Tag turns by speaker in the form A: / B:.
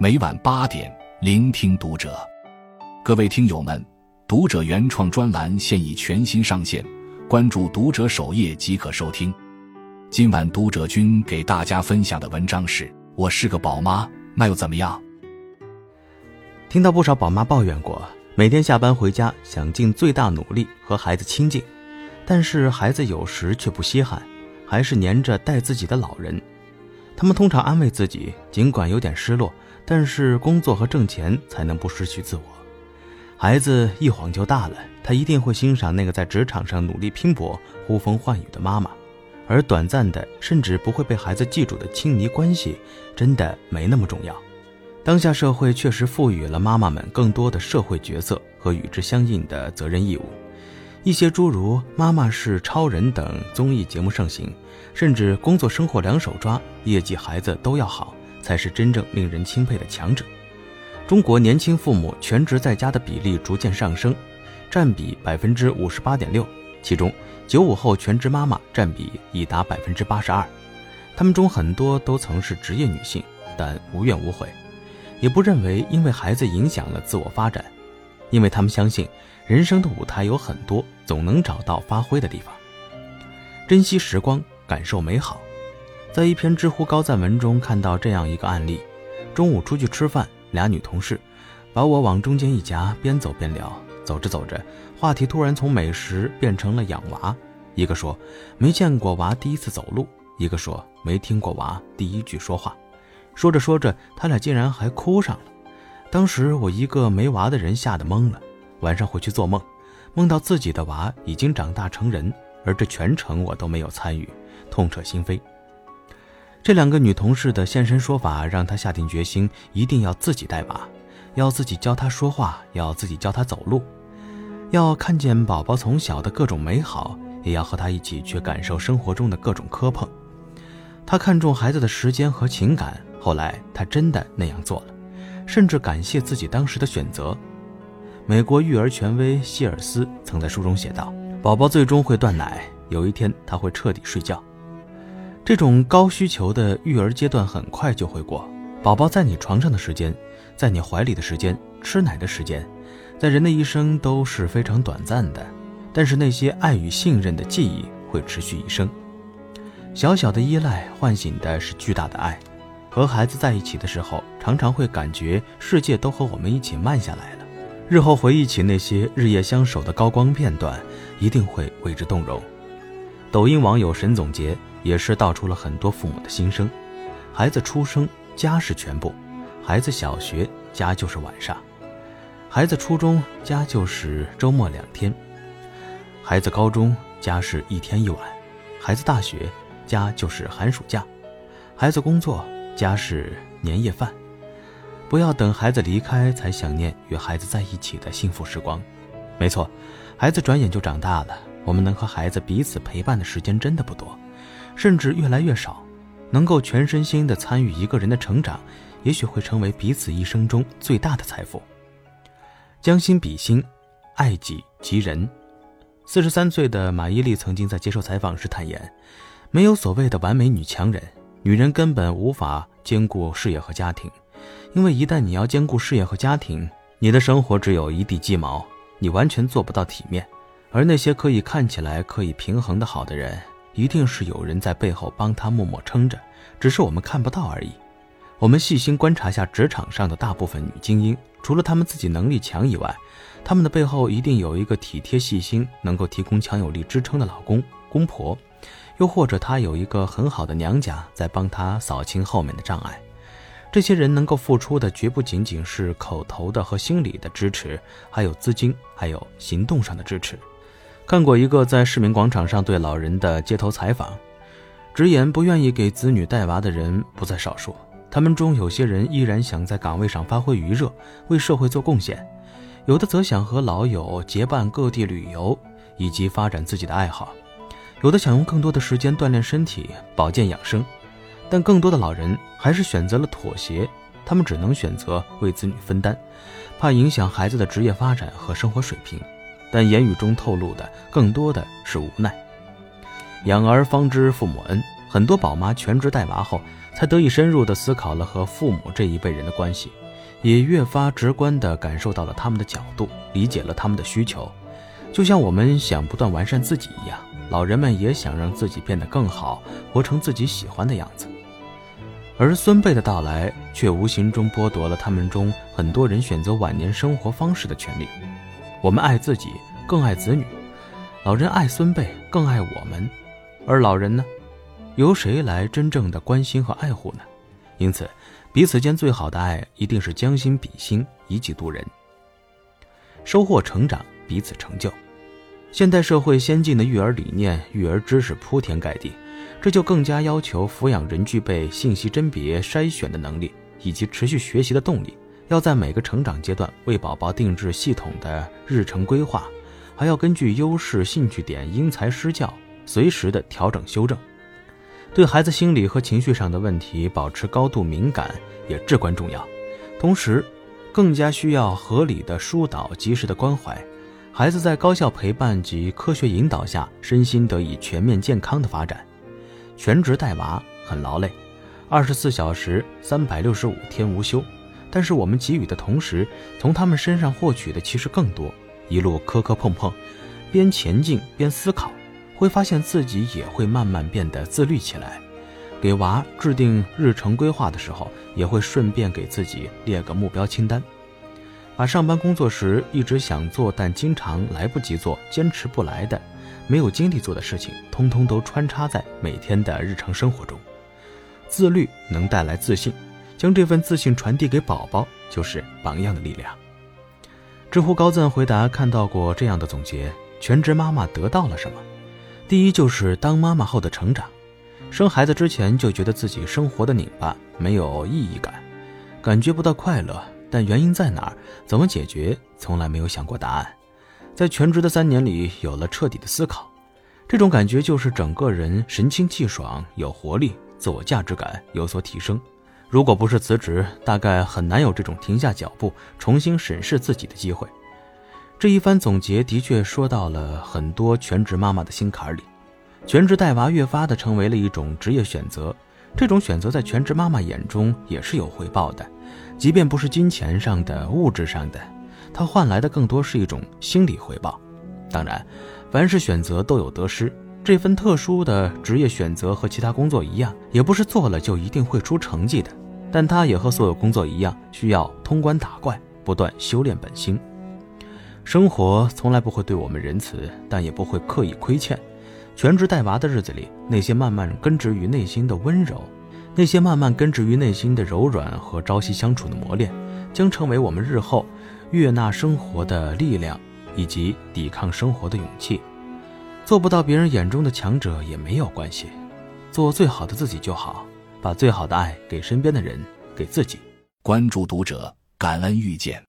A: 每晚八点，聆听读者。各位听友们，读者原创专栏现已全新上线，关注读者首页即可收听。今晚读者君给大家分享的文章是：我是个宝妈，那又怎么样？
B: 听到不少宝妈抱怨过，每天下班回家想尽最大努力和孩子亲近，但是孩子有时却不稀罕，还是黏着带自己的老人。他们通常安慰自己，尽管有点失落，但是工作和挣钱才能不失去自我。孩子一晃就大了，他一定会欣赏那个在职场上努力拼搏、呼风唤雨的妈妈，而短暂的甚至不会被孩子记住的亲昵关系，真的没那么重要。当下社会确实赋予了妈妈们更多的社会角色和与之相应的责任义务。一些诸如《妈妈是超人》等综艺节目盛行，甚至工作生活两手抓，业绩孩子都要好，才是真正令人钦佩的强者。中国年轻父母全职在家的比例逐渐上升，占比百分之五十八点六，其中九五后全职妈妈占比已达百分之八十二。他们中很多都曾是职业女性，但无怨无悔，也不认为因为孩子影响了自我发展，因为他们相信。人生的舞台有很多，总能找到发挥的地方。珍惜时光，感受美好。在一篇知乎高赞文中看到这样一个案例：中午出去吃饭，俩女同事把我往中间一夹，边走边聊。走着走着，话题突然从美食变成了养娃。一个说没见过娃第一次走路，一个说没听过娃第一句说话。说着说着，他俩竟然还哭上了。当时我一个没娃的人吓得懵了。晚上回去做梦，梦到自己的娃已经长大成人，而这全程我都没有参与，痛彻心扉。这两个女同事的现身说法，让她下定决心，一定要自己带娃，要自己教她说话，要自己教她走路，要看见宝宝从小的各种美好，也要和她一起去感受生活中的各种磕碰。她看重孩子的时间和情感，后来她真的那样做了，甚至感谢自己当时的选择。美国育儿权威希尔斯曾在书中写道：“宝宝最终会断奶，有一天他会彻底睡觉。这种高需求的育儿阶段很快就会过。宝宝在你床上的时间，在你怀里的时间，吃奶的时间，在人的一生都是非常短暂的。但是那些爱与信任的记忆会持续一生。小小的依赖唤醒的是巨大的爱。和孩子在一起的时候，常常会感觉世界都和我们一起慢下来了。”日后回忆起那些日夜相守的高光片段，一定会为之动容。抖音网友神总结也是道出了很多父母的心声：孩子出生，家是全部；孩子小学，家就是晚上；孩子初中，家就是周末两天；孩子高中，家是一天一晚；孩子大学，家就是寒暑假；孩子工作，家是年夜饭。不要等孩子离开才想念与孩子在一起的幸福时光。没错，孩子转眼就长大了，我们能和孩子彼此陪伴的时间真的不多，甚至越来越少。能够全身心的参与一个人的成长，也许会成为彼此一生中最大的财富。将心比心，爱己及人。四十三岁的马伊琍曾经在接受采访时坦言：“没有所谓的完美女强人，女人根本无法兼顾事业和家庭。”因为一旦你要兼顾事业和家庭，你的生活只有一地鸡毛，你完全做不到体面。而那些可以看起来可以平衡的好的人，一定是有人在背后帮他默默撑着，只是我们看不到而已。我们细心观察下职场上的大部分女精英，除了她们自己能力强以外，她们的背后一定有一个体贴细心、能够提供强有力支撑的老公公婆，又或者她有一个很好的娘家在帮她扫清后面的障碍。这些人能够付出的绝不仅仅是口头的和心理的支持，还有资金，还有行动上的支持。看过一个在市民广场上对老人的街头采访，直言不愿意给子女带娃的人不在少数。他们中有些人依然想在岗位上发挥余热，为社会做贡献；有的则想和老友结伴各地旅游，以及发展自己的爱好；有的想用更多的时间锻炼身体、保健养生。但更多的老人还是选择了妥协，他们只能选择为子女分担，怕影响孩子的职业发展和生活水平。但言语中透露的更多的是无奈。养儿方知父母恩，很多宝妈全职带娃后，才得以深入地思考了和父母这一辈人的关系，也越发直观地感受到了他们的角度，理解了他们的需求。就像我们想不断完善自己一样，老人们也想让自己变得更好，活成自己喜欢的样子。而孙辈的到来，却无形中剥夺了他们中很多人选择晚年生活方式的权利。我们爱自己，更爱子女；老人爱孙辈，更爱我们。而老人呢，由谁来真正的关心和爱护呢？因此，彼此间最好的爱，一定是将心比心，以己度人，收获成长。彼此成就，现代社会先进的育儿理念、育儿知识铺天盖地，这就更加要求抚养人具备信息甄别、筛选的能力，以及持续学习的动力。要在每个成长阶段为宝宝定制系统的日程规划，还要根据优势、兴趣点因材施教，随时的调整修正。对孩子心理和情绪上的问题保持高度敏感也至关重要，同时更加需要合理的疏导、及时的关怀。孩子在高效陪伴及科学引导下，身心得以全面健康的发展。全职带娃很劳累，二十四小时、三百六十五天无休。但是我们给予的同时，从他们身上获取的其实更多。一路磕磕碰碰，边前进边思考，会发现自己也会慢慢变得自律起来。给娃制定日程规划的时候，也会顺便给自己列个目标清单。把上班工作时一直想做但经常来不及做、坚持不来的、没有精力做的事情，通通都穿插在每天的日常生活中。自律能带来自信，将这份自信传递给宝宝，就是榜样的力量。知乎高赞回答看到过这样的总结：全职妈妈得到了什么？第一就是当妈妈后的成长。生孩子之前就觉得自己生活的拧巴，没有意义感，感觉不到快乐。但原因在哪儿？怎么解决？从来没有想过答案。在全职的三年里，有了彻底的思考。这种感觉就是整个人神清气爽，有活力，自我价值感有所提升。如果不是辞职，大概很难有这种停下脚步、重新审视自己的机会。这一番总结的确说到了很多全职妈妈的心坎里。全职带娃越发的成为了一种职业选择。这种选择在全职妈妈眼中也是有回报的。即便不是金钱上的、物质上的，它换来的更多是一种心理回报。当然，凡是选择都有得失。这份特殊的职业选择和其他工作一样，也不是做了就一定会出成绩的。但它也和所有工作一样，需要通关打怪，不断修炼本心。生活从来不会对我们仁慈，但也不会刻意亏欠。全职带娃的日子里，那些慢慢根植于内心的温柔。那些慢慢根植于内心的柔软和朝夕相处的磨练，将成为我们日后悦纳生活的力量，以及抵抗生活的勇气。做不到别人眼中的强者也没有关系，做最好的自己就好。把最好的爱给身边的人，给自己。
A: 关注读者，感恩遇见。